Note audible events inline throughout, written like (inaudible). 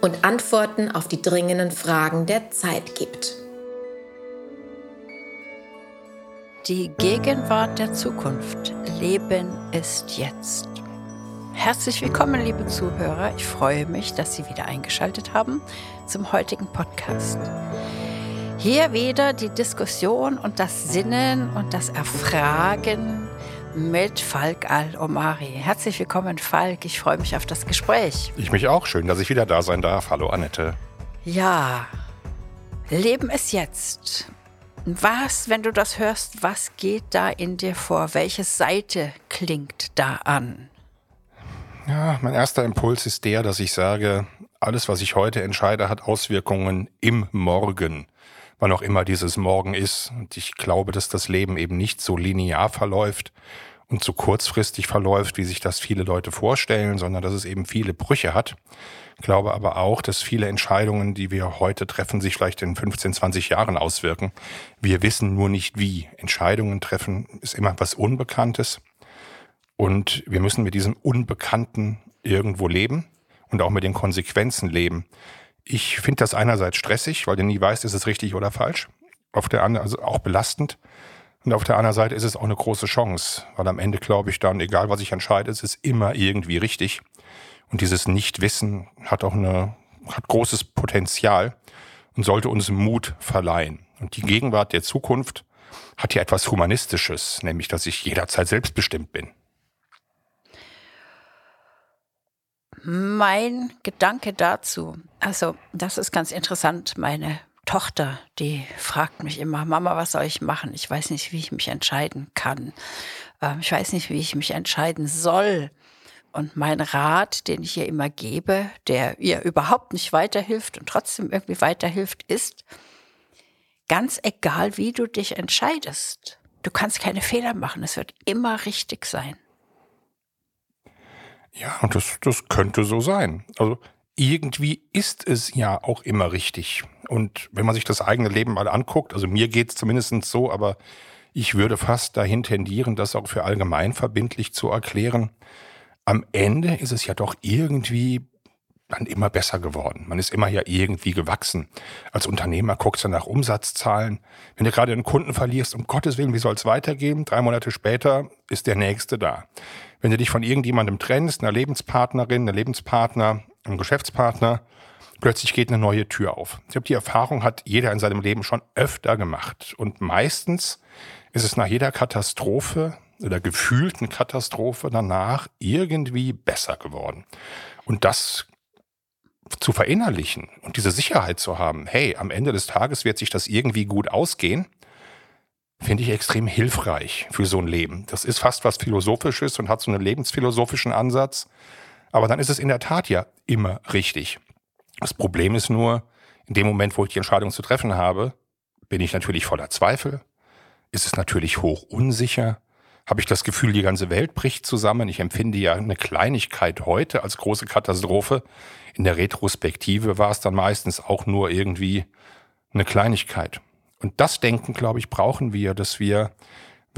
und Antworten auf die dringenden Fragen der Zeit gibt. Die Gegenwart der Zukunft. Leben ist jetzt. Herzlich willkommen, liebe Zuhörer. Ich freue mich, dass Sie wieder eingeschaltet haben zum heutigen Podcast. Hier wieder die Diskussion und das Sinnen und das Erfragen mit Falk Al-Omari. Herzlich willkommen, Falk. Ich freue mich auf das Gespräch. Ich mich auch. Schön, dass ich wieder da sein darf. Hallo, Annette. Ja, Leben ist jetzt. Was, wenn du das hörst, was geht da in dir vor? Welche Seite klingt da an? Ja, mein erster Impuls ist der, dass ich sage, alles, was ich heute entscheide, hat Auswirkungen im Morgen. Wann auch immer dieses Morgen ist. Und ich glaube, dass das Leben eben nicht so linear verläuft und so kurzfristig verläuft, wie sich das viele Leute vorstellen, sondern dass es eben viele Brüche hat glaube aber auch, dass viele Entscheidungen, die wir heute treffen, sich vielleicht in 15, 20 Jahren auswirken. Wir wissen nur nicht wie. Entscheidungen treffen ist immer was Unbekanntes. Und wir müssen mit diesem Unbekannten irgendwo leben und auch mit den Konsequenzen leben. Ich finde das einerseits stressig, weil du nie weißt, ist es richtig oder falsch. Auf der anderen, also auch belastend. Und auf der anderen Seite ist es auch eine große Chance, weil am Ende glaube ich dann, egal was ich entscheide, es ist immer irgendwie richtig. Und dieses Nichtwissen hat auch eine, hat großes Potenzial und sollte uns Mut verleihen. Und die Gegenwart der Zukunft hat ja etwas Humanistisches, nämlich dass ich jederzeit selbstbestimmt bin. Mein Gedanke dazu, also das ist ganz interessant, meine Tochter, die fragt mich immer, Mama, was soll ich machen? Ich weiß nicht, wie ich mich entscheiden kann. Ähm, ich weiß nicht, wie ich mich entscheiden soll. Und mein Rat, den ich ihr immer gebe, der ihr überhaupt nicht weiterhilft und trotzdem irgendwie weiterhilft, ist, ganz egal, wie du dich entscheidest, du kannst keine Fehler machen. Es wird immer richtig sein. Ja, und das, das könnte so sein. Also irgendwie ist es ja auch immer richtig. Und wenn man sich das eigene Leben mal anguckt, also mir geht es zumindest so, aber ich würde fast dahin tendieren, das auch für allgemein verbindlich zu erklären am Ende ist es ja doch irgendwie dann immer besser geworden. Man ist immer ja irgendwie gewachsen. Als Unternehmer guckst du nach Umsatzzahlen. Wenn du gerade einen Kunden verlierst, um Gottes Willen, wie soll es weitergehen? Drei Monate später ist der nächste da. Wenn du dich von irgendjemandem trennst, einer Lebenspartnerin, einer Lebenspartner, einem Geschäftspartner, plötzlich geht eine neue Tür auf. Ich glaube, die Erfahrung hat jeder in seinem Leben schon öfter gemacht. Und meistens ist es nach jeder Katastrophe oder gefühlten Katastrophe danach irgendwie besser geworden. Und das zu verinnerlichen und diese Sicherheit zu haben, hey, am Ende des Tages wird sich das irgendwie gut ausgehen, finde ich extrem hilfreich für so ein Leben. Das ist fast was Philosophisches und hat so einen lebensphilosophischen Ansatz. Aber dann ist es in der Tat ja immer richtig. Das Problem ist nur, in dem Moment, wo ich die Entscheidung zu treffen habe, bin ich natürlich voller Zweifel, ist es natürlich hoch unsicher, habe ich das Gefühl, die ganze Welt bricht zusammen. Ich empfinde ja eine Kleinigkeit heute als große Katastrophe. In der Retrospektive war es dann meistens auch nur irgendwie eine Kleinigkeit. Und das Denken, glaube ich, brauchen wir, dass wir,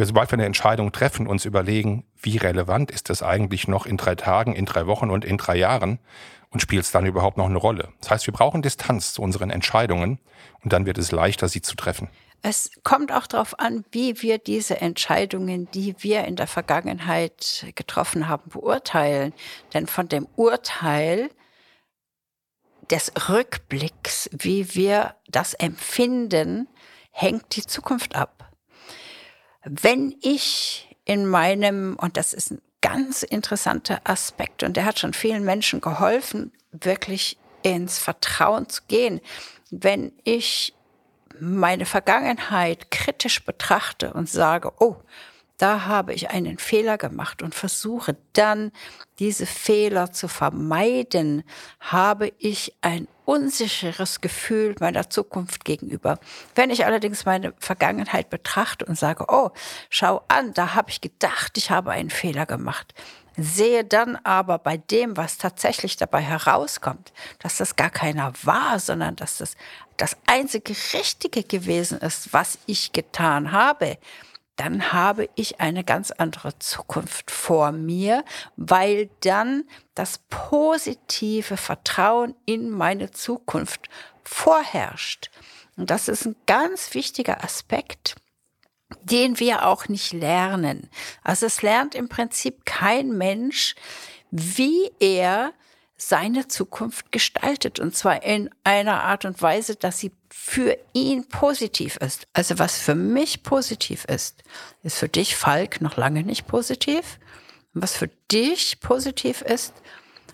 wir sobald wir eine Entscheidung treffen, uns überlegen, wie relevant ist das eigentlich noch in drei Tagen, in drei Wochen und in drei Jahren und spielt es dann überhaupt noch eine Rolle. Das heißt, wir brauchen Distanz zu unseren Entscheidungen und dann wird es leichter, sie zu treffen. Es kommt auch darauf an, wie wir diese Entscheidungen, die wir in der Vergangenheit getroffen haben, beurteilen. Denn von dem Urteil des Rückblicks, wie wir das empfinden, hängt die Zukunft ab. Wenn ich in meinem, und das ist ein ganz interessanter Aspekt, und der hat schon vielen Menschen geholfen, wirklich ins Vertrauen zu gehen, wenn ich meine Vergangenheit kritisch betrachte und sage, oh, da habe ich einen Fehler gemacht und versuche dann diese Fehler zu vermeiden, habe ich ein unsicheres Gefühl meiner Zukunft gegenüber. Wenn ich allerdings meine Vergangenheit betrachte und sage, oh, schau an, da habe ich gedacht, ich habe einen Fehler gemacht, sehe dann aber bei dem, was tatsächlich dabei herauskommt, dass das gar keiner war, sondern dass das das einzige Richtige gewesen ist, was ich getan habe, dann habe ich eine ganz andere Zukunft vor mir, weil dann das positive Vertrauen in meine Zukunft vorherrscht. Und das ist ein ganz wichtiger Aspekt, den wir auch nicht lernen. Also es lernt im Prinzip kein Mensch, wie er seine Zukunft gestaltet. Und zwar in einer Art und Weise, dass sie für ihn positiv ist. Also was für mich positiv ist, ist für dich, Falk, noch lange nicht positiv. Und was für dich positiv ist,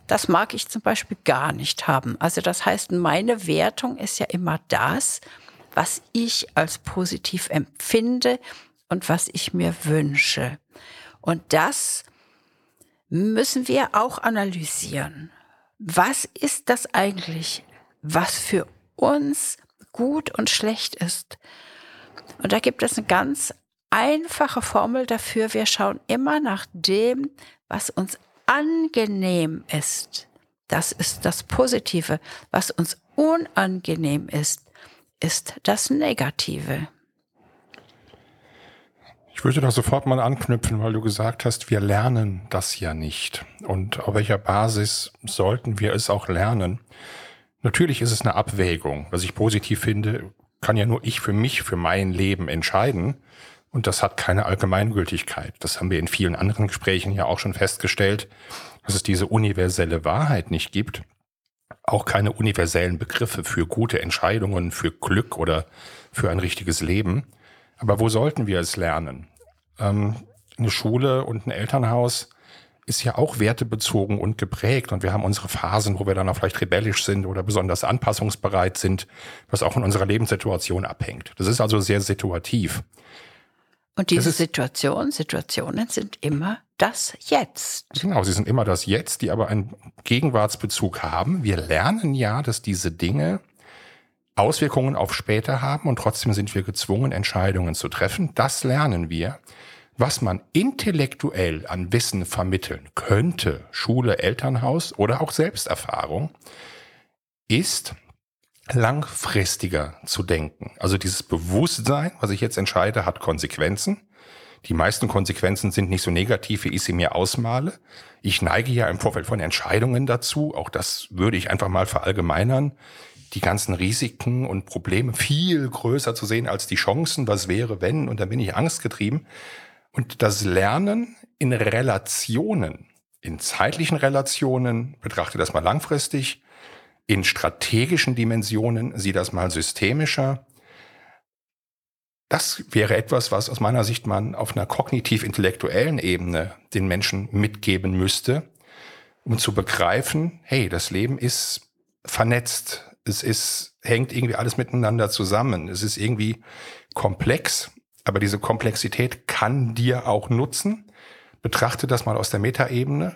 das mag ich zum Beispiel gar nicht haben. Also das heißt, meine Wertung ist ja immer das, was ich als positiv empfinde und was ich mir wünsche. Und das müssen wir auch analysieren was ist das eigentlich, was für uns gut und schlecht ist? Und da gibt es eine ganz einfache Formel dafür. Wir schauen immer nach dem, was uns angenehm ist. Das ist das Positive. Was uns unangenehm ist, ist das Negative. Ich würde da sofort mal anknüpfen, weil du gesagt hast, wir lernen das ja nicht. Und auf welcher Basis sollten wir es auch lernen? Natürlich ist es eine Abwägung. Was ich positiv finde, kann ja nur ich für mich, für mein Leben entscheiden. Und das hat keine Allgemeingültigkeit. Das haben wir in vielen anderen Gesprächen ja auch schon festgestellt, dass es diese universelle Wahrheit nicht gibt. Auch keine universellen Begriffe für gute Entscheidungen, für Glück oder für ein richtiges Leben. Aber wo sollten wir es lernen? Ähm, eine Schule und ein Elternhaus ist ja auch wertebezogen und geprägt. Und wir haben unsere Phasen, wo wir dann auch vielleicht rebellisch sind oder besonders anpassungsbereit sind, was auch von unserer Lebenssituation abhängt. Das ist also sehr situativ. Und diese Situation, Situationen sind immer das Jetzt. Genau, sie sind immer das Jetzt, die aber einen Gegenwartsbezug haben. Wir lernen ja, dass diese Dinge Auswirkungen auf später haben und trotzdem sind wir gezwungen, Entscheidungen zu treffen. Das lernen wir. Was man intellektuell an Wissen vermitteln könnte, Schule, Elternhaus oder auch Selbsterfahrung, ist langfristiger zu denken. Also dieses Bewusstsein, was ich jetzt entscheide, hat Konsequenzen. Die meisten Konsequenzen sind nicht so negativ, wie ich sie mir ausmale. Ich neige ja im Vorfeld von Entscheidungen dazu, auch das würde ich einfach mal verallgemeinern, die ganzen Risiken und Probleme viel größer zu sehen als die Chancen, was wäre, wenn, und dann bin ich angstgetrieben. Und das Lernen in Relationen, in zeitlichen Relationen, betrachte das mal langfristig, in strategischen Dimensionen, sieh das mal systemischer. Das wäre etwas, was aus meiner Sicht man auf einer kognitiv-intellektuellen Ebene den Menschen mitgeben müsste, um zu begreifen, hey, das Leben ist vernetzt, es ist, hängt irgendwie alles miteinander zusammen. Es ist irgendwie komplex, aber diese Komplexität kann dir auch nutzen. Betrachte das mal aus der Metaebene,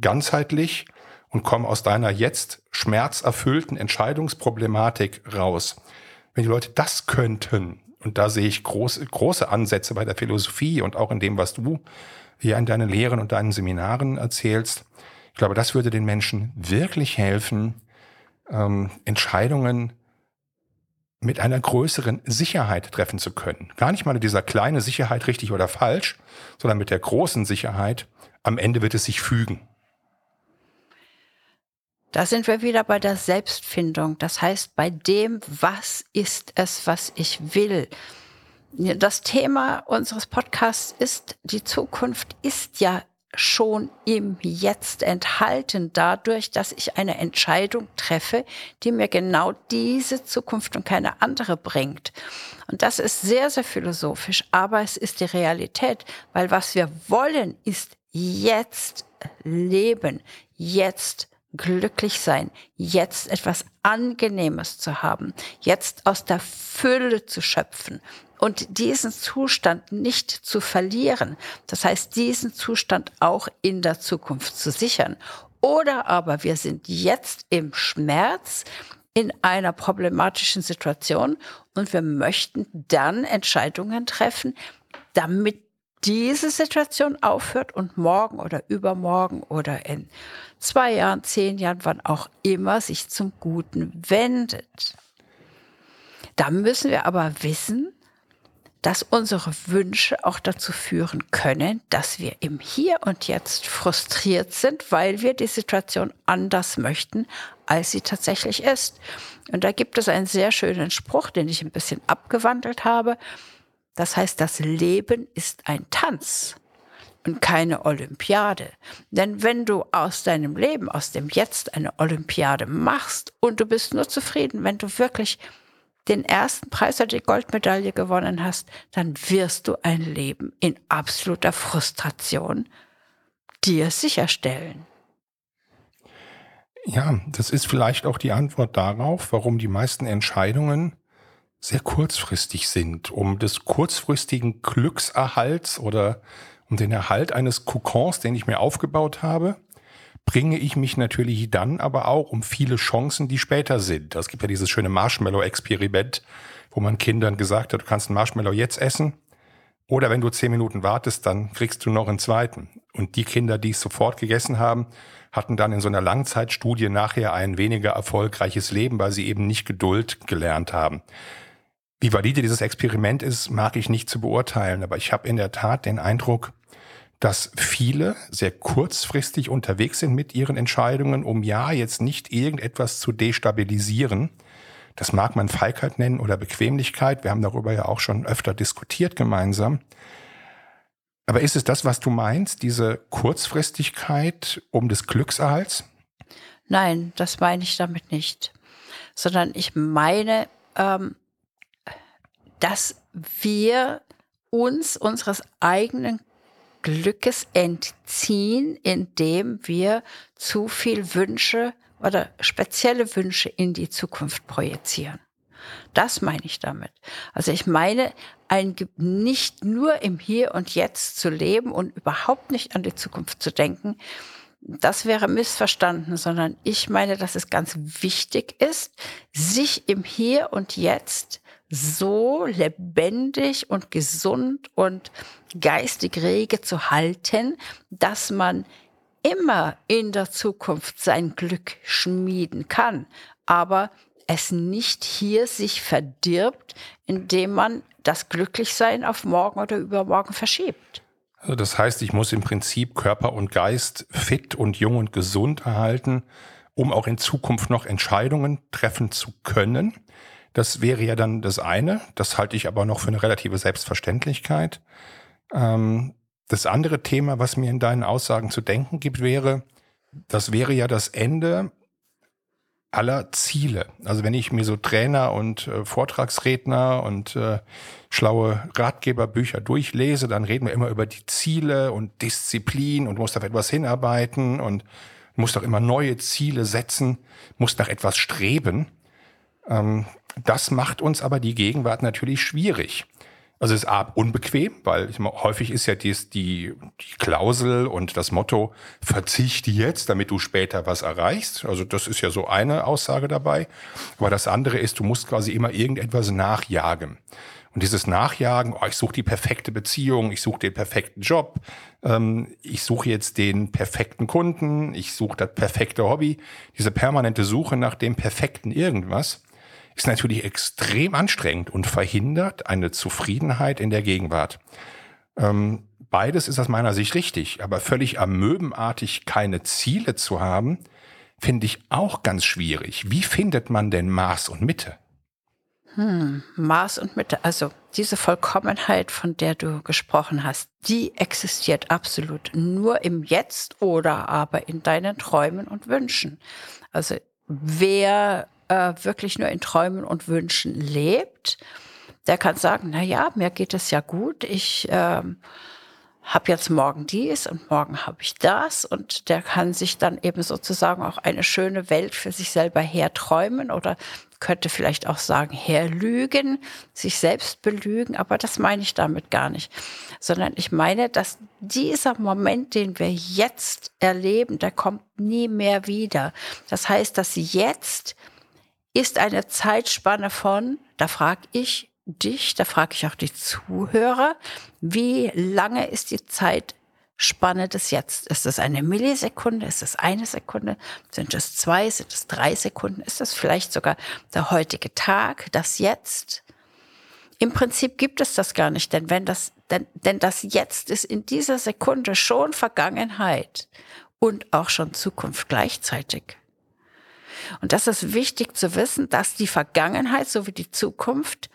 ganzheitlich und komm aus deiner jetzt schmerzerfüllten Entscheidungsproblematik raus. Wenn die Leute das könnten, und da sehe ich große, große Ansätze bei der Philosophie und auch in dem, was du hier in deinen Lehren und deinen Seminaren erzählst, ich glaube, das würde den Menschen wirklich helfen, ähm, Entscheidungen mit einer größeren Sicherheit treffen zu können. Gar nicht mal mit dieser kleinen Sicherheit richtig oder falsch, sondern mit der großen Sicherheit, am Ende wird es sich fügen. Da sind wir wieder bei der Selbstfindung. Das heißt, bei dem, was ist es, was ich will. Das Thema unseres Podcasts ist, die Zukunft ist ja schon im Jetzt enthalten, dadurch, dass ich eine Entscheidung treffe, die mir genau diese Zukunft und keine andere bringt. Und das ist sehr, sehr philosophisch, aber es ist die Realität, weil was wir wollen, ist jetzt leben, jetzt glücklich sein, jetzt etwas Angenehmes zu haben, jetzt aus der Fülle zu schöpfen und diesen Zustand nicht zu verlieren. Das heißt, diesen Zustand auch in der Zukunft zu sichern. Oder aber wir sind jetzt im Schmerz, in einer problematischen Situation und wir möchten dann Entscheidungen treffen, damit diese Situation aufhört und morgen oder übermorgen oder in zwei Jahren, zehn Jahren, wann auch immer sich zum Guten wendet. Da müssen wir aber wissen, dass unsere Wünsche auch dazu führen können, dass wir im Hier und Jetzt frustriert sind, weil wir die Situation anders möchten, als sie tatsächlich ist. Und da gibt es einen sehr schönen Spruch, den ich ein bisschen abgewandelt habe. Das heißt, das Leben ist ein Tanz und keine Olympiade. Denn wenn du aus deinem Leben, aus dem Jetzt eine Olympiade machst und du bist nur zufrieden, wenn du wirklich den ersten Preis oder die Goldmedaille gewonnen hast, dann wirst du ein Leben in absoluter Frustration dir sicherstellen. Ja, das ist vielleicht auch die Antwort darauf, warum die meisten Entscheidungen sehr kurzfristig sind, um des kurzfristigen Glückserhalts oder um den Erhalt eines Kokons, den ich mir aufgebaut habe, bringe ich mich natürlich dann aber auch um viele Chancen, die später sind. Es gibt ja dieses schöne Marshmallow-Experiment, wo man Kindern gesagt hat, du kannst einen Marshmallow jetzt essen oder wenn du zehn Minuten wartest, dann kriegst du noch einen zweiten. Und die Kinder, die es sofort gegessen haben, hatten dann in so einer Langzeitstudie nachher ein weniger erfolgreiches Leben, weil sie eben nicht Geduld gelernt haben. Wie valide dieses Experiment ist, mag ich nicht zu beurteilen, aber ich habe in der Tat den Eindruck, dass viele sehr kurzfristig unterwegs sind mit ihren Entscheidungen, um ja jetzt nicht irgendetwas zu destabilisieren. Das mag man Feigheit nennen oder Bequemlichkeit. Wir haben darüber ja auch schon öfter diskutiert gemeinsam. Aber ist es das, was du meinst, diese Kurzfristigkeit um des Glückserhalts? Nein, das meine ich damit nicht. Sondern ich meine, ähm, dass wir uns unseres eigenen Glückes entziehen, indem wir zu viel Wünsche oder spezielle Wünsche in die Zukunft projizieren. Das meine ich damit. Also ich meine, ein, nicht nur im Hier und Jetzt zu leben und überhaupt nicht an die Zukunft zu denken, das wäre missverstanden, sondern ich meine, dass es ganz wichtig ist, sich im Hier und Jetzt so lebendig und gesund und geistig rege zu halten, dass man immer in der Zukunft sein Glück schmieden kann, aber es nicht hier sich verdirbt, indem man das Glücklichsein auf morgen oder übermorgen verschiebt. Also das heißt, ich muss im Prinzip Körper und Geist fit und jung und gesund erhalten, um auch in Zukunft noch Entscheidungen treffen zu können. Das wäre ja dann das eine. Das halte ich aber noch für eine relative Selbstverständlichkeit. Ähm, das andere Thema, was mir in deinen Aussagen zu denken gibt, wäre, das wäre ja das Ende aller Ziele. Also wenn ich mir so Trainer und äh, Vortragsredner und äh, schlaue Ratgeberbücher durchlese, dann reden wir immer über die Ziele und Disziplin und muss auf etwas hinarbeiten und muss doch immer neue Ziele setzen, muss nach etwas streben. Ähm, das macht uns aber die Gegenwart natürlich schwierig. Also es ist A, unbequem, weil ich meine, häufig ist ja dies, die, die Klausel und das Motto, verzichte jetzt, damit du später was erreichst. Also das ist ja so eine Aussage dabei. Aber das andere ist, du musst quasi immer irgendetwas nachjagen. Und dieses Nachjagen, oh, ich suche die perfekte Beziehung, ich suche den perfekten Job, ähm, ich suche jetzt den perfekten Kunden, ich suche das perfekte Hobby, diese permanente Suche nach dem perfekten irgendwas, ist natürlich extrem anstrengend und verhindert eine Zufriedenheit in der Gegenwart. Ähm, beides ist aus meiner Sicht richtig, aber völlig amöbenartig keine Ziele zu haben, finde ich auch ganz schwierig. Wie findet man denn Maß und Mitte? Hm, Maß und Mitte, also diese Vollkommenheit, von der du gesprochen hast, die existiert absolut nur im Jetzt oder aber in deinen Träumen und Wünschen. Also wer äh, wirklich nur in Träumen und Wünschen lebt, der kann sagen, na ja, mir geht es ja gut, ich äh, habe jetzt morgen dies und morgen habe ich das. Und der kann sich dann eben sozusagen auch eine schöne Welt für sich selber herträumen oder könnte vielleicht auch sagen, herlügen, sich selbst belügen, aber das meine ich damit gar nicht, sondern ich meine, dass dieser Moment, den wir jetzt erleben, der kommt nie mehr wieder. Das heißt, dass jetzt ist eine Zeitspanne von, da frage ich dich, da frage ich auch die Zuhörer, wie lange ist die Zeitspanne des Jetzt? Ist es eine Millisekunde? Ist es eine Sekunde? Sind es zwei? Sind es drei Sekunden? Ist es vielleicht sogar der heutige Tag, das Jetzt? Im Prinzip gibt es das gar nicht, denn wenn das, denn, denn das Jetzt ist in dieser Sekunde schon Vergangenheit und auch schon Zukunft gleichzeitig. Und das ist wichtig zu wissen, dass die Vergangenheit sowie die Zukunft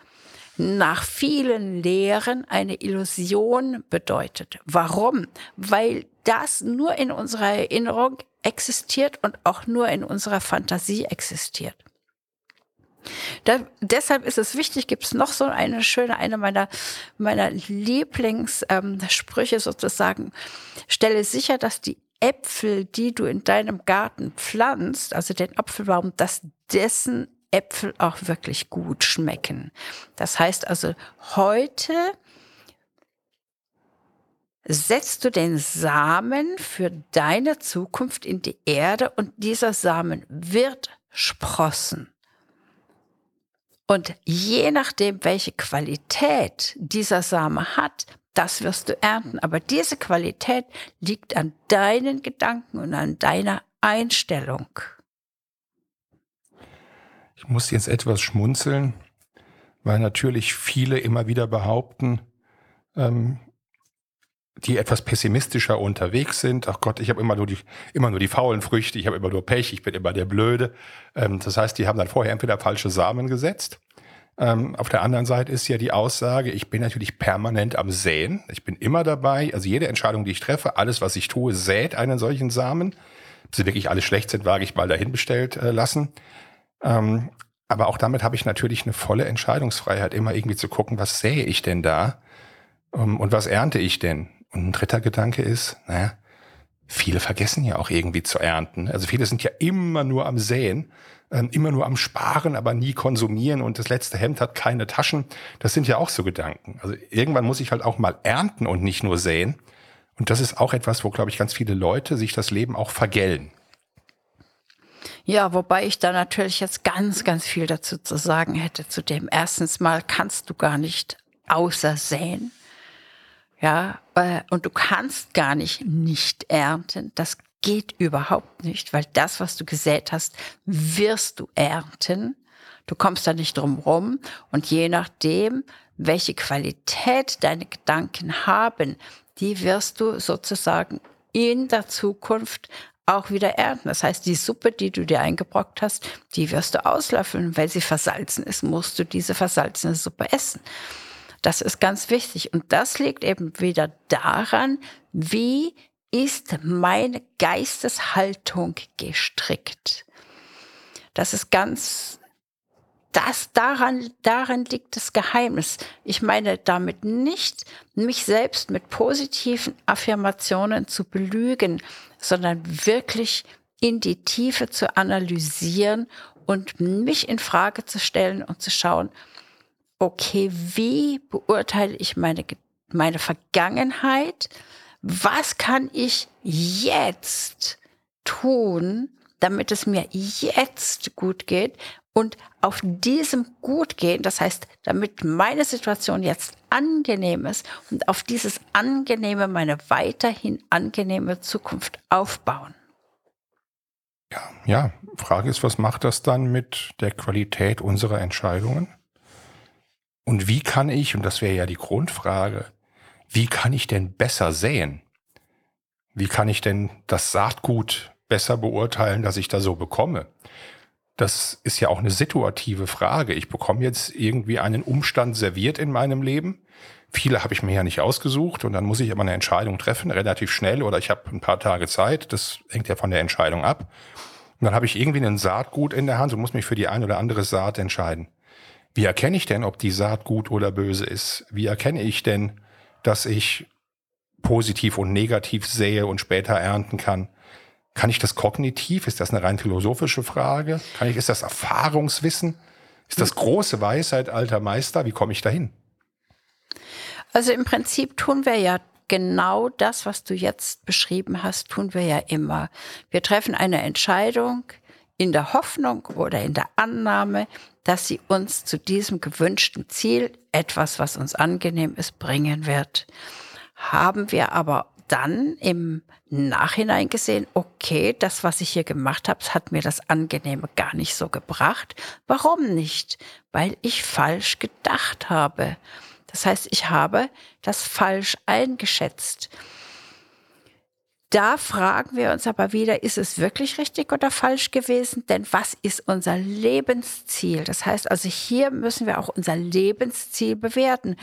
nach vielen Lehren eine Illusion bedeutet. Warum? Weil das nur in unserer Erinnerung existiert und auch nur in unserer Fantasie existiert. Da, deshalb ist es wichtig, gibt es noch so eine schöne, eine meiner, meiner Lieblingssprüche ähm, sozusagen, stelle sicher, dass die Äpfel, die du in deinem Garten pflanzt, also den Apfelbaum, dass dessen Äpfel auch wirklich gut schmecken. Das heißt also, heute setzt du den Samen für deine Zukunft in die Erde und dieser Samen wird sprossen. Und je nachdem, welche Qualität dieser Same hat, das wirst du ernten. Aber diese Qualität liegt an deinen Gedanken und an deiner Einstellung. Ich muss jetzt etwas schmunzeln, weil natürlich viele immer wieder behaupten, ähm, die etwas pessimistischer unterwegs sind. Ach Gott, ich habe immer nur die immer nur die faulen Früchte, ich habe immer nur Pech, ich bin immer der Blöde. Ähm, das heißt, die haben dann vorher entweder falsche Samen gesetzt. Ähm, auf der anderen Seite ist ja die Aussage, ich bin natürlich permanent am Säen. Ich bin immer dabei. Also jede Entscheidung, die ich treffe, alles, was ich tue, sät einen solchen Samen. Ob sie wirklich alle schlecht sind, wage ich mal dahin bestellt äh, lassen. Ähm, aber auch damit habe ich natürlich eine volle Entscheidungsfreiheit, immer irgendwie zu gucken, was sähe ich denn da um, und was ernte ich denn? Und ein dritter Gedanke ist, naja, viele vergessen ja auch irgendwie zu ernten. Also viele sind ja immer nur am Säen, immer nur am Sparen, aber nie konsumieren und das letzte Hemd hat keine Taschen. Das sind ja auch so Gedanken. Also irgendwann muss ich halt auch mal ernten und nicht nur säen. Und das ist auch etwas, wo, glaube ich, ganz viele Leute sich das Leben auch vergällen. Ja, wobei ich da natürlich jetzt ganz, ganz viel dazu zu sagen hätte. Zu dem erstens mal kannst du gar nicht außer säen. Ja, äh, und du kannst gar nicht nicht ernten. Das geht überhaupt nicht, weil das, was du gesät hast, wirst du ernten. Du kommst da nicht drum rum. Und je nachdem, welche Qualität deine Gedanken haben, die wirst du sozusagen in der Zukunft auch wieder ernten. Das heißt, die Suppe, die du dir eingebrockt hast, die wirst du auslöffeln. Weil sie versalzen ist, musst du diese versalzene Suppe essen. Das ist ganz wichtig. Und das liegt eben wieder daran, wie ist meine Geisteshaltung gestrickt. Das ist ganz das daran, daran liegt das Geheimnis. Ich meine damit nicht, mich selbst mit positiven Affirmationen zu belügen, sondern wirklich in die Tiefe zu analysieren und mich in Frage zu stellen und zu schauen, okay, wie beurteile ich meine, meine Vergangenheit? Was kann ich jetzt tun, damit es mir jetzt gut geht? Und auf diesem Gutgehen, das heißt, damit meine Situation jetzt angenehm ist und auf dieses Angenehme meine weiterhin angenehme Zukunft aufbauen. Ja, ja, Frage ist, was macht das dann mit der Qualität unserer Entscheidungen? Und wie kann ich, und das wäre ja die Grundfrage, wie kann ich denn besser säen? Wie kann ich denn das Saatgut besser beurteilen, das ich da so bekomme? Das ist ja auch eine situative Frage. Ich bekomme jetzt irgendwie einen Umstand serviert in meinem Leben. Viele habe ich mir ja nicht ausgesucht und dann muss ich immer eine Entscheidung treffen, relativ schnell oder ich habe ein paar Tage Zeit. Das hängt ja von der Entscheidung ab. Und dann habe ich irgendwie ein Saatgut in der Hand und muss mich für die ein oder andere Saat entscheiden. Wie erkenne ich denn, ob die Saat gut oder böse ist? Wie erkenne ich denn, dass ich positiv und negativ sähe und später ernten kann. Kann ich das kognitiv? Ist das eine rein philosophische Frage? Kann ich, ist das Erfahrungswissen? Ist das große Weisheit alter Meister? Wie komme ich dahin? Also im Prinzip tun wir ja genau das, was du jetzt beschrieben hast, tun wir ja immer. Wir treffen eine Entscheidung in der Hoffnung oder in der Annahme, dass sie uns zu diesem gewünschten Ziel, etwas, was uns angenehm ist, bringen wird. Haben wir aber dann im Nachhinein gesehen, okay, das, was ich hier gemacht habe, hat mir das Angenehme gar nicht so gebracht. Warum nicht? Weil ich falsch gedacht habe. Das heißt, ich habe das falsch eingeschätzt. Da fragen wir uns aber wieder, ist es wirklich richtig oder falsch gewesen? Denn was ist unser Lebensziel? Das heißt also, hier müssen wir auch unser Lebensziel bewerten.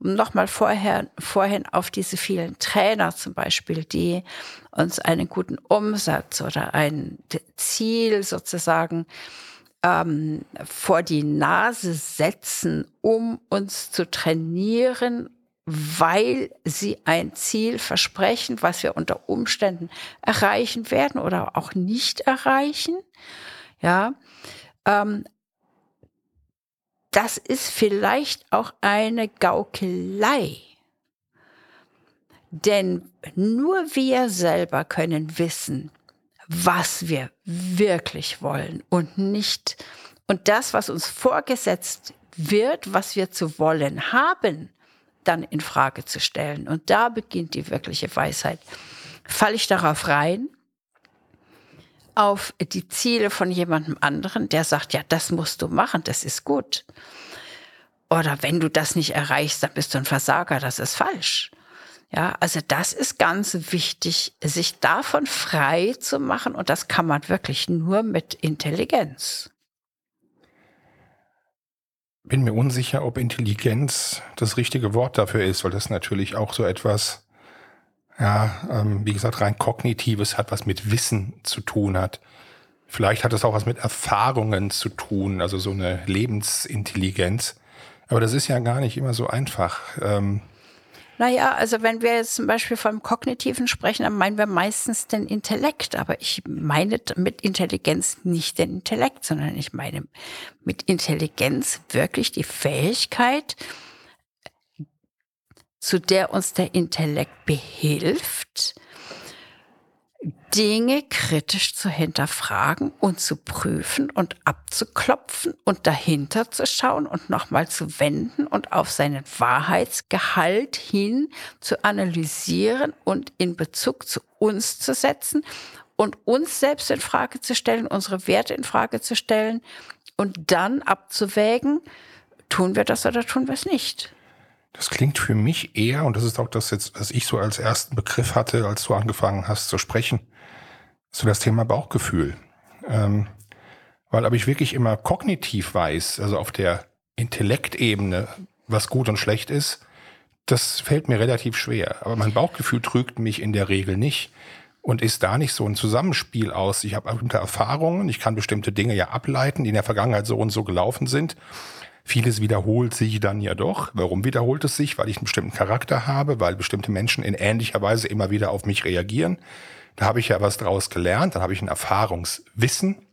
Um nochmal vorher, vorhin auf diese vielen Trainer zum Beispiel, die uns einen guten Umsatz oder ein Ziel sozusagen ähm, vor die Nase setzen, um uns zu trainieren weil sie ein Ziel versprechen, was wir unter Umständen erreichen werden oder auch nicht erreichen. Ja, ähm, das ist vielleicht auch eine Gaukelei. Denn nur wir selber können wissen, was wir wirklich wollen und nicht. Und das, was uns vorgesetzt wird, was wir zu wollen haben, dann in Frage zu stellen. Und da beginnt die wirkliche Weisheit. Falle ich darauf rein, auf die Ziele von jemandem anderen, der sagt, ja, das musst du machen, das ist gut. Oder wenn du das nicht erreichst, dann bist du ein Versager, das ist falsch. Ja, also das ist ganz wichtig, sich davon frei zu machen und das kann man wirklich nur mit Intelligenz bin mir unsicher, ob Intelligenz das richtige Wort dafür ist, weil das natürlich auch so etwas, ja, ähm, wie gesagt, rein kognitives hat, was mit Wissen zu tun hat. Vielleicht hat es auch was mit Erfahrungen zu tun, also so eine Lebensintelligenz. Aber das ist ja gar nicht immer so einfach. Ähm, naja, also wenn wir jetzt zum Beispiel vom Kognitiven sprechen, dann meinen wir meistens den Intellekt. Aber ich meine mit Intelligenz nicht den Intellekt, sondern ich meine mit Intelligenz wirklich die Fähigkeit, zu der uns der Intellekt behilft, Dinge kritisch zu hinterfragen und zu prüfen und abzuklopfen und dahinter zu schauen und nochmal zu wenden und auf seinen Wahrheitsgehalt hin zu analysieren und in Bezug zu uns zu setzen und uns selbst in Frage zu stellen, unsere Werte in Frage zu stellen und dann abzuwägen, tun wir das oder tun wir es nicht. Das klingt für mich eher, und das ist auch das jetzt, was ich so als ersten Begriff hatte, als du angefangen hast zu sprechen, so das Thema Bauchgefühl. Ähm, weil ob ich wirklich immer kognitiv weiß, also auf der Intellektebene, was gut und schlecht ist, das fällt mir relativ schwer. Aber mein Bauchgefühl trügt mich in der Regel nicht und ist da nicht so ein Zusammenspiel aus. Ich habe bestimmte Erfahrungen, ich kann bestimmte Dinge ja ableiten, die in der Vergangenheit so und so gelaufen sind. Vieles wiederholt sich dann ja doch. Warum wiederholt es sich? Weil ich einen bestimmten Charakter habe, weil bestimmte Menschen in ähnlicher Weise immer wieder auf mich reagieren. Da habe ich ja was draus gelernt, dann habe ich ein Erfahrungswissen.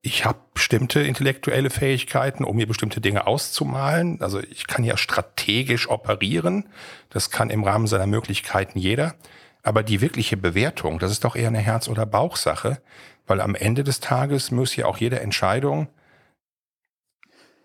Ich habe bestimmte intellektuelle Fähigkeiten, um mir bestimmte Dinge auszumalen. Also ich kann ja strategisch operieren. Das kann im Rahmen seiner Möglichkeiten jeder. Aber die wirkliche Bewertung, das ist doch eher eine Herz- oder Bauchsache, weil am Ende des Tages muss ja auch jede Entscheidung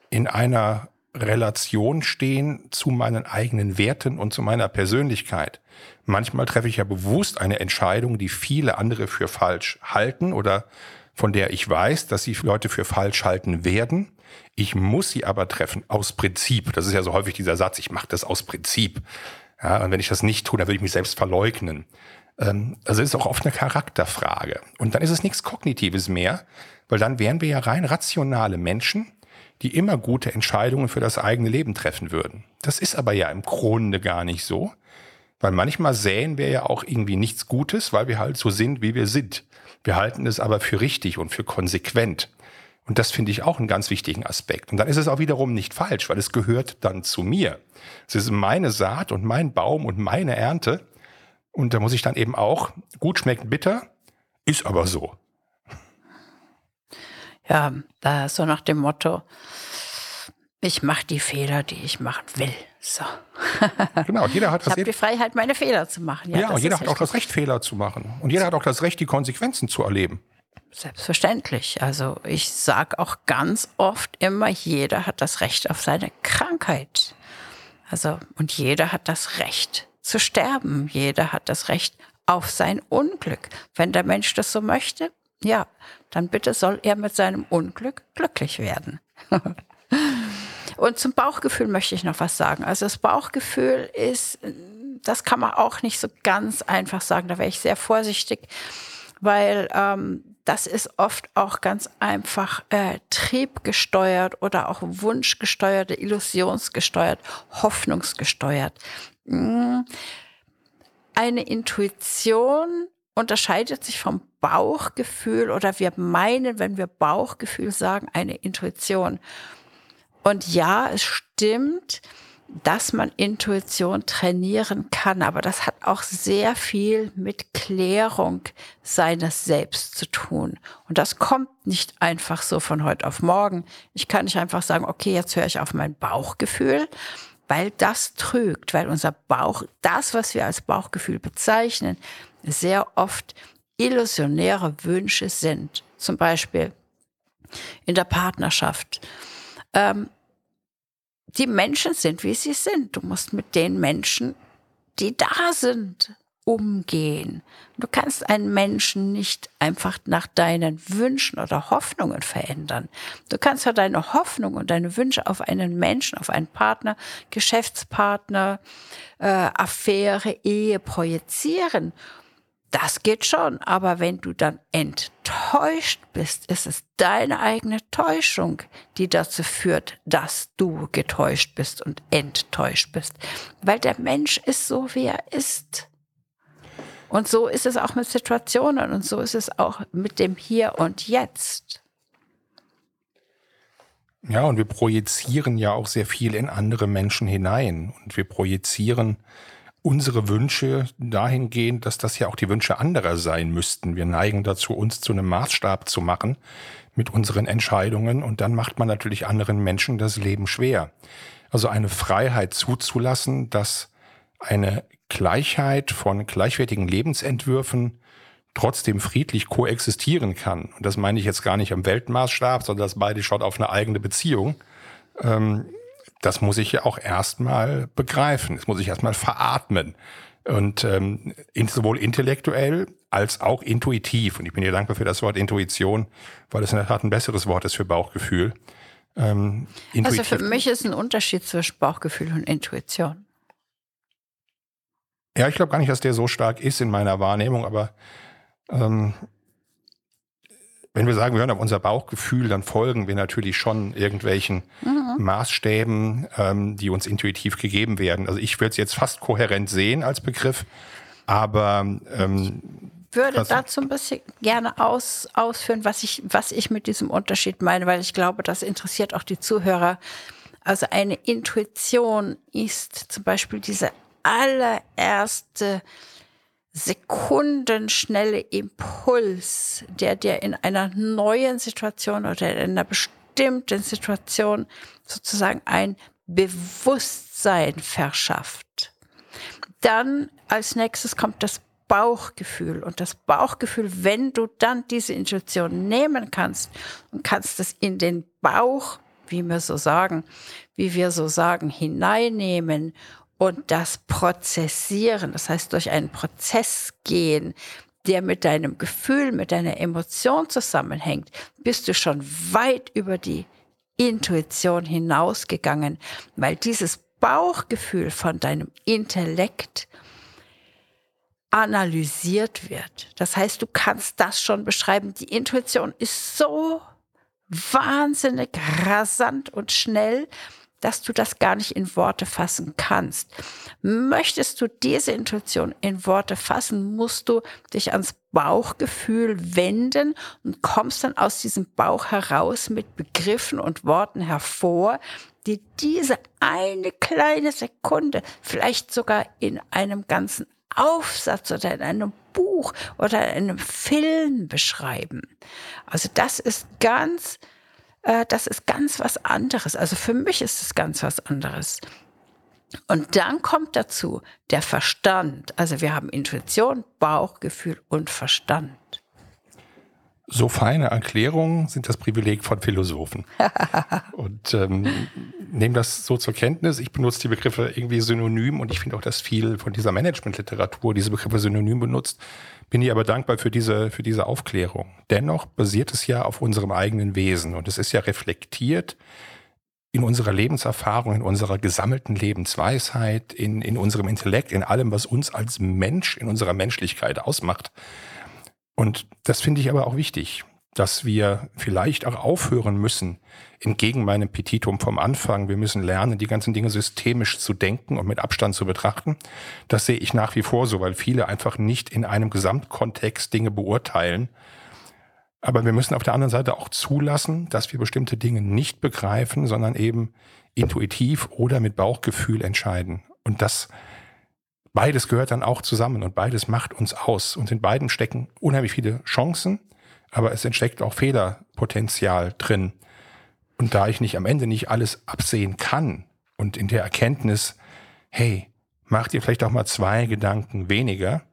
in einer Relation stehen zu meinen eigenen Werten und zu meiner Persönlichkeit. Manchmal treffe ich ja bewusst eine Entscheidung, die viele andere für falsch halten oder von der ich weiß, dass sie Leute für falsch halten werden. Ich muss sie aber treffen aus Prinzip. Das ist ja so häufig dieser Satz, ich mache das aus Prinzip. Ja, und wenn ich das nicht tue, dann würde ich mich selbst verleugnen. Ähm, also ist auch oft eine Charakterfrage. Und dann ist es nichts Kognitives mehr, weil dann wären wir ja rein rationale Menschen, die immer gute Entscheidungen für das eigene Leben treffen würden. Das ist aber ja im Grunde gar nicht so, weil manchmal säen wir ja auch irgendwie nichts Gutes, weil wir halt so sind, wie wir sind. Wir halten es aber für richtig und für konsequent. Und das finde ich auch einen ganz wichtigen Aspekt. Und dann ist es auch wiederum nicht falsch, weil es gehört dann zu mir. Es ist meine Saat und mein Baum und meine Ernte. Und da muss ich dann eben auch, gut schmeckt bitter, ist aber so. Ja, da so nach dem Motto, ich mache die Fehler, die ich machen will. So. (laughs) Genau, jeder hat das. Ich habe die Freiheit, meine Fehler zu machen. Ja, ja und jeder hat auch das Recht, Fehler zu machen. Und jeder hat auch das Recht, die Konsequenzen zu erleben. Selbstverständlich. Also ich sage auch ganz oft immer, jeder hat das Recht auf seine Krankheit. Also und jeder hat das Recht zu sterben. Jeder hat das Recht auf sein Unglück. Wenn der Mensch das so möchte, ja, dann bitte soll er mit seinem Unglück glücklich werden. (laughs) und zum Bauchgefühl möchte ich noch was sagen. Also das Bauchgefühl ist, das kann man auch nicht so ganz einfach sagen. Da wäre ich sehr vorsichtig, weil ähm, das ist oft auch ganz einfach äh, triebgesteuert oder auch wunschgesteuert, illusionsgesteuert, hoffnungsgesteuert. Mm. Eine Intuition unterscheidet sich vom Bauchgefühl oder wir meinen, wenn wir Bauchgefühl sagen, eine Intuition. Und ja, es stimmt, dass man Intuition trainieren kann, aber das hat auch sehr viel mit Klärung seines Selbst zu tun. Und das kommt nicht einfach so von heute auf morgen. Ich kann nicht einfach sagen, okay, jetzt höre ich auf mein Bauchgefühl, weil das trügt, weil unser Bauch, das, was wir als Bauchgefühl bezeichnen, sehr oft illusionäre Wünsche sind. Zum Beispiel in der Partnerschaft. Ähm, die Menschen sind, wie sie sind. Du musst mit den Menschen, die da sind, umgehen. Du kannst einen Menschen nicht einfach nach deinen Wünschen oder Hoffnungen verändern. Du kannst ja deine Hoffnung und deine Wünsche auf einen Menschen, auf einen Partner, Geschäftspartner, äh, Affäre, Ehe projizieren das geht schon, aber wenn du dann enttäuscht bist, ist es deine eigene Täuschung, die dazu führt, dass du getäuscht bist und enttäuscht bist. Weil der Mensch ist so, wie er ist. Und so ist es auch mit Situationen und so ist es auch mit dem Hier und Jetzt. Ja, und wir projizieren ja auch sehr viel in andere Menschen hinein. Und wir projizieren unsere Wünsche dahingehend, dass das ja auch die Wünsche anderer sein müssten. Wir neigen dazu, uns zu einem Maßstab zu machen mit unseren Entscheidungen und dann macht man natürlich anderen Menschen das Leben schwer. Also eine Freiheit zuzulassen, dass eine Gleichheit von gleichwertigen Lebensentwürfen trotzdem friedlich koexistieren kann. Und das meine ich jetzt gar nicht am Weltmaßstab, sondern das beide schaut auf eine eigene Beziehung. Ähm, das muss ich ja auch erstmal begreifen. Das muss ich erstmal veratmen. Und ähm, sowohl intellektuell als auch intuitiv. Und ich bin dir dankbar für das Wort Intuition, weil es in der Tat ein besseres Wort ist für Bauchgefühl. Ähm, also für mich ist ein Unterschied zwischen Bauchgefühl und Intuition. Ja, ich glaube gar nicht, dass der so stark ist in meiner Wahrnehmung, aber ähm, wenn wir sagen, wir hören auf unser Bauchgefühl, dann folgen wir natürlich schon irgendwelchen mhm. Maßstäben, ähm, die uns intuitiv gegeben werden. Also ich würde es jetzt fast kohärent sehen als Begriff, aber ähm, würde dazu ein bisschen gerne aus, ausführen, was ich, was ich mit diesem Unterschied meine, weil ich glaube, das interessiert auch die Zuhörer. Also eine Intuition ist zum Beispiel diese allererste sekundenschnelle Impuls, der dir in einer neuen Situation oder in einer bestimmten Situation sozusagen ein Bewusstsein verschafft. Dann als nächstes kommt das Bauchgefühl. Und das Bauchgefühl, wenn du dann diese Intuition nehmen kannst und kannst es in den Bauch, wie wir so sagen, wie wir so sagen, hineinnehmen und das Prozessieren, das heißt durch einen Prozess gehen, der mit deinem Gefühl, mit deiner Emotion zusammenhängt, bist du schon weit über die Intuition hinausgegangen, weil dieses Bauchgefühl von deinem Intellekt analysiert wird. Das heißt, du kannst das schon beschreiben. Die Intuition ist so wahnsinnig rasant und schnell, dass du das gar nicht in Worte fassen kannst. Möchtest du diese Intuition in Worte fassen, musst du dich ans Bauchgefühl wenden und kommst dann aus diesem Bauch heraus mit Begriffen und Worten hervor, die diese eine kleine Sekunde, vielleicht sogar in einem ganzen Aufsatz oder in einem Buch oder in einem Film beschreiben. Also das ist ganz, äh, das ist ganz was anderes. Also für mich ist es ganz was anderes. Und dann kommt dazu der Verstand. Also wir haben Intuition, Bauchgefühl und Verstand. So feine Erklärungen sind das Privileg von Philosophen. (laughs) und ähm, nehme das so zur Kenntnis. Ich benutze die Begriffe irgendwie synonym und ich finde auch, dass viel von dieser Managementliteratur diese Begriffe synonym benutzt. Bin ich aber dankbar für diese, für diese Aufklärung. Dennoch basiert es ja auf unserem eigenen Wesen und es ist ja reflektiert in unserer Lebenserfahrung, in unserer gesammelten Lebensweisheit, in, in unserem Intellekt, in allem, was uns als Mensch, in unserer Menschlichkeit ausmacht. Und das finde ich aber auch wichtig, dass wir vielleicht auch aufhören müssen, entgegen meinem Petitum vom Anfang, wir müssen lernen, die ganzen Dinge systemisch zu denken und mit Abstand zu betrachten. Das sehe ich nach wie vor so, weil viele einfach nicht in einem Gesamtkontext Dinge beurteilen. Aber wir müssen auf der anderen Seite auch zulassen, dass wir bestimmte Dinge nicht begreifen, sondern eben intuitiv oder mit Bauchgefühl entscheiden. Und das beides gehört dann auch zusammen und beides macht uns aus. Und in beiden stecken unheimlich viele Chancen, aber es entsteckt auch Fehlerpotenzial drin. Und da ich nicht am Ende nicht alles absehen kann und in der Erkenntnis, hey, mach dir vielleicht auch mal zwei Gedanken weniger,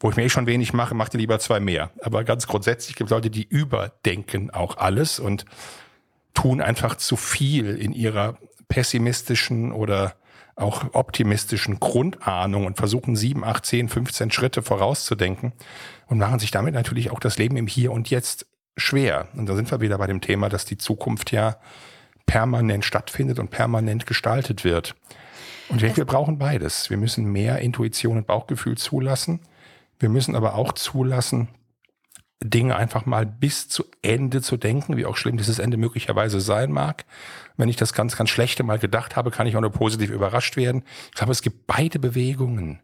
wo ich mir eh schon wenig mache, mach dir lieber zwei mehr. Aber ganz grundsätzlich gibt es Leute, die überdenken auch alles und tun einfach zu viel in ihrer pessimistischen oder auch optimistischen Grundahnung und versuchen sieben, acht, zehn, 15 Schritte vorauszudenken und machen sich damit natürlich auch das Leben im Hier und Jetzt schwer. Und da sind wir wieder bei dem Thema, dass die Zukunft ja permanent stattfindet und permanent gestaltet wird. Und wir, wir brauchen beides. Wir müssen mehr Intuition und Bauchgefühl zulassen. Wir müssen aber auch zulassen, Dinge einfach mal bis zu Ende zu denken, wie auch schlimm dieses Ende möglicherweise sein mag. Wenn ich das ganz, ganz Schlechte mal gedacht habe, kann ich auch nur positiv überrascht werden. Ich glaube, es gibt beide Bewegungen.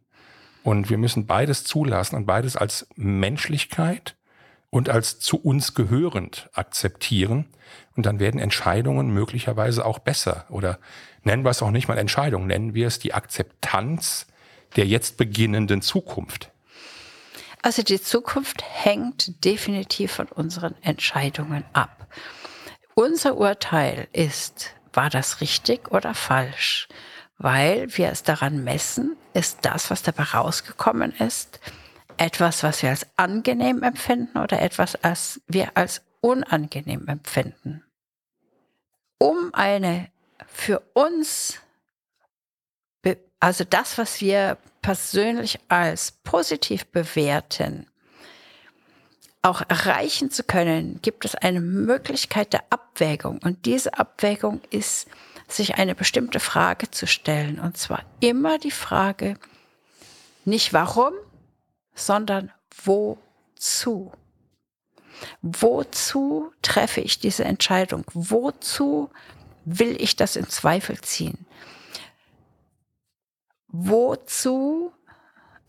Und wir müssen beides zulassen und beides als Menschlichkeit und als zu uns gehörend akzeptieren. Und dann werden Entscheidungen möglicherweise auch besser. Oder nennen wir es auch nicht mal Entscheidung, nennen wir es die Akzeptanz der jetzt beginnenden Zukunft. Also die Zukunft hängt definitiv von unseren Entscheidungen ab. Unser Urteil ist, war das richtig oder falsch? Weil wir es daran messen, ist das, was dabei rausgekommen ist, etwas, was wir als angenehm empfinden oder etwas, was wir als unangenehm empfinden. Um eine für uns, also das, was wir persönlich als positiv bewerten, auch erreichen zu können, gibt es eine Möglichkeit der Abwägung. Und diese Abwägung ist, sich eine bestimmte Frage zu stellen. Und zwar immer die Frage, nicht warum, sondern wozu. Wozu treffe ich diese Entscheidung? Wozu will ich das in Zweifel ziehen? wozu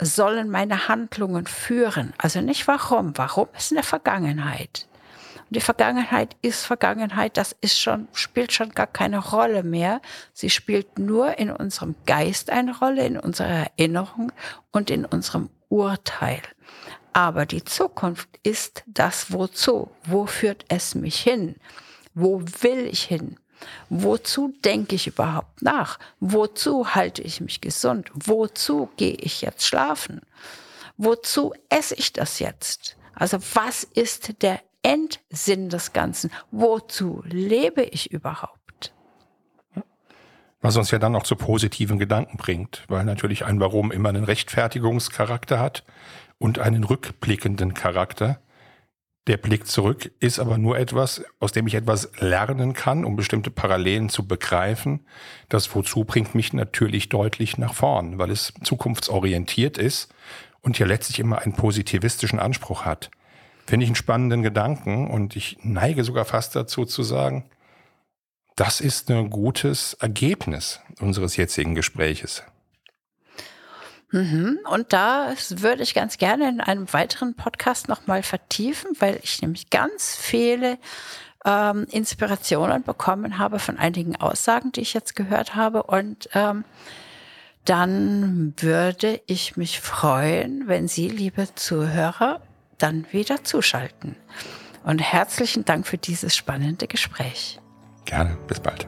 sollen meine Handlungen führen? Also nicht warum. Warum ist in der Vergangenheit. Und die Vergangenheit ist Vergangenheit, das ist schon, spielt schon gar keine Rolle mehr. Sie spielt nur in unserem Geist eine Rolle, in unserer Erinnerung und in unserem Urteil. Aber die Zukunft ist das Wozu. Wo führt es mich hin? Wo will ich hin? Wozu denke ich überhaupt nach? Wozu halte ich mich gesund? Wozu gehe ich jetzt schlafen? Wozu esse ich das jetzt? Also was ist der Endsinn des Ganzen? Wozu lebe ich überhaupt? Was uns ja dann auch zu positiven Gedanken bringt, weil natürlich ein Warum immer einen Rechtfertigungscharakter hat und einen rückblickenden Charakter. Der Blick zurück ist aber nur etwas, aus dem ich etwas lernen kann, um bestimmte Parallelen zu begreifen. Das Wozu bringt mich natürlich deutlich nach vorn, weil es zukunftsorientiert ist und ja letztlich immer einen positivistischen Anspruch hat. Finde ich einen spannenden Gedanken und ich neige sogar fast dazu zu sagen, das ist ein gutes Ergebnis unseres jetzigen Gespräches. Mhm. Und da würde ich ganz gerne in einem weiteren Podcast nochmal vertiefen, weil ich nämlich ganz viele ähm, Inspirationen bekommen habe von einigen Aussagen, die ich jetzt gehört habe. Und ähm, dann würde ich mich freuen, wenn Sie, liebe Zuhörer, dann wieder zuschalten. Und herzlichen Dank für dieses spannende Gespräch. Gerne, bis bald.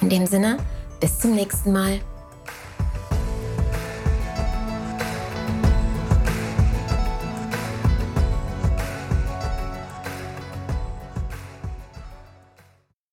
In dem Sinne, bis zum nächsten Mal.